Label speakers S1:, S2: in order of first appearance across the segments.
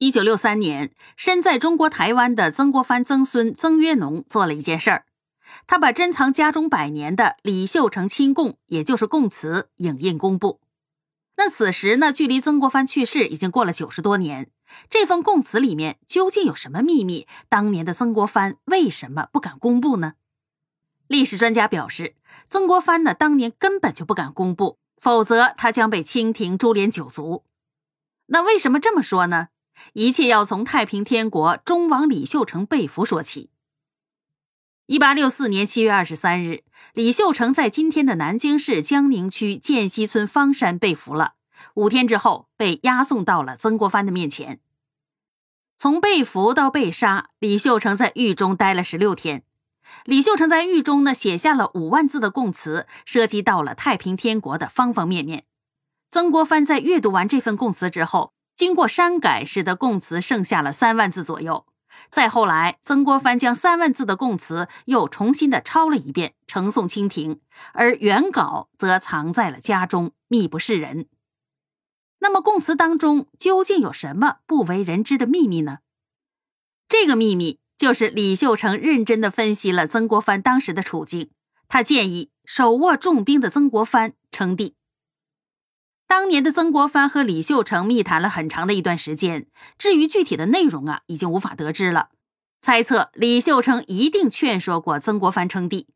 S1: 一九六三年，身在中国台湾的曾国藩曾孙曾约农做了一件事儿，他把珍藏家中百年的李秀成亲供，也就是供词影印公布。那此时呢，距离曾国藩去世已经过了九十多年，这份供词里面究竟有什么秘密？当年的曾国藩为什么不敢公布呢？历史专家表示，曾国藩呢当年根本就不敢公布，否则他将被清廷株连九族。那为什么这么说呢？一切要从太平天国忠王李秀成被俘说起。一八六四年七月二十三日，李秀成在今天的南京市江宁区涧西村方山被俘了。五天之后，被押送到了曾国藩的面前。从被俘到被杀，李秀成在狱中待了十六天。李秀成在狱中呢，写下了五万字的供词，涉及到了太平天国的方方面面。曾国藩在阅读完这份供词之后。经过删改，使得供词剩下了三万字左右。再后来，曾国藩将三万字的供词又重新的抄了一遍，呈送清廷，而原稿则藏在了家中，秘不示人。那么，供词当中究竟有什么不为人知的秘密呢？这个秘密就是李秀成认真的分析了曾国藩当时的处境，他建议手握重兵的曾国藩称帝。当年的曾国藩和李秀成密谈了很长的一段时间，至于具体的内容啊，已经无法得知了。猜测李秀成一定劝说过曾国藩称帝。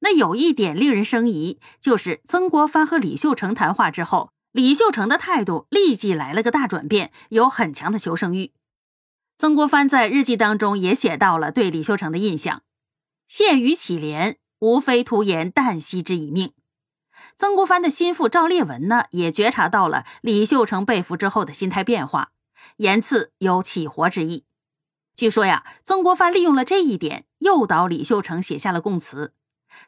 S1: 那有一点令人生疑，就是曾国藩和李秀成谈话之后，李秀成的态度立即来了个大转变，有很强的求生欲。曾国藩在日记当中也写到了对李秀成的印象：陷于乞怜，无非徒言旦夕之一命。曾国藩的心腹赵烈文呢，也觉察到了李秀成被俘之后的心态变化，言辞有起活之意。据说呀，曾国藩利用了这一点，诱导李秀成写下了供词。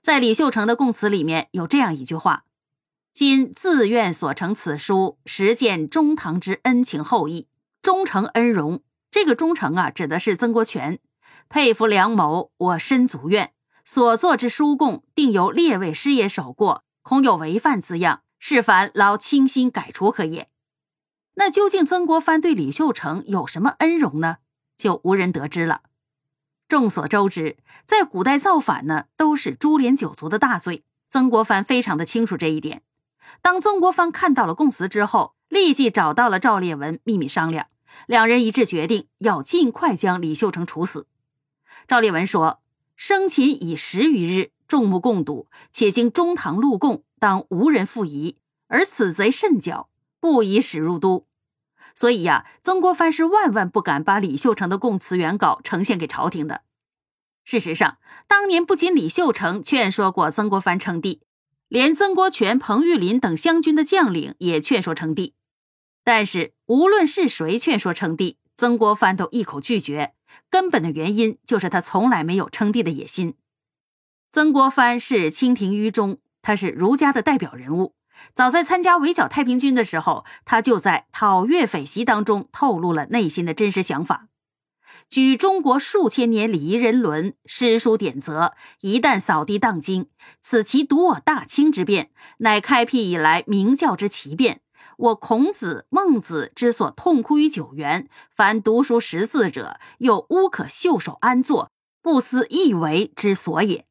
S1: 在李秀成的供词里面有这样一句话：“今自愿所成此书，实见中堂之恩情厚谊，忠诚恩荣。”这个忠诚啊，指的是曾国荃。佩服梁某，我深足愿。所作之书供，定由列位师爷手过。恐有违犯字样，是凡劳清心改除可也。那究竟曾国藩对李秀成有什么恩荣呢？就无人得知了。众所周知，在古代造反呢，都是株连九族的大罪。曾国藩非常的清楚这一点。当曾国藩看到了供词之后，立即找到了赵烈文秘密商量，两人一致决定要尽快将李秀成处死。赵烈文说：“生擒已十余日。”众目共睹，且经中堂录供，当无人复疑。而此贼甚狡，不宜使入都。所以呀，曾国藩是万万不敢把李秀成的供词原稿呈现给朝廷的。事实上，当年不仅李秀成劝说过曾国藩称帝，连曾国荃、彭玉麟等湘军的将领也劝说称帝。但是，无论是谁劝说称帝，曾国藩都一口拒绝。根本的原因就是他从来没有称帝的野心。曾国藩是清廷于中，他是儒家的代表人物。早在参加围剿太平军的时候，他就在讨粤匪檄当中透露了内心的真实想法。举中国数千年礼仪人伦、诗书典则，一旦扫地荡京，此其独我大清之变，乃开辟以来明教之奇变。我孔子、孟子之所痛哭于九原，凡读书识字者，又无可袖手安坐，不思一为之所也。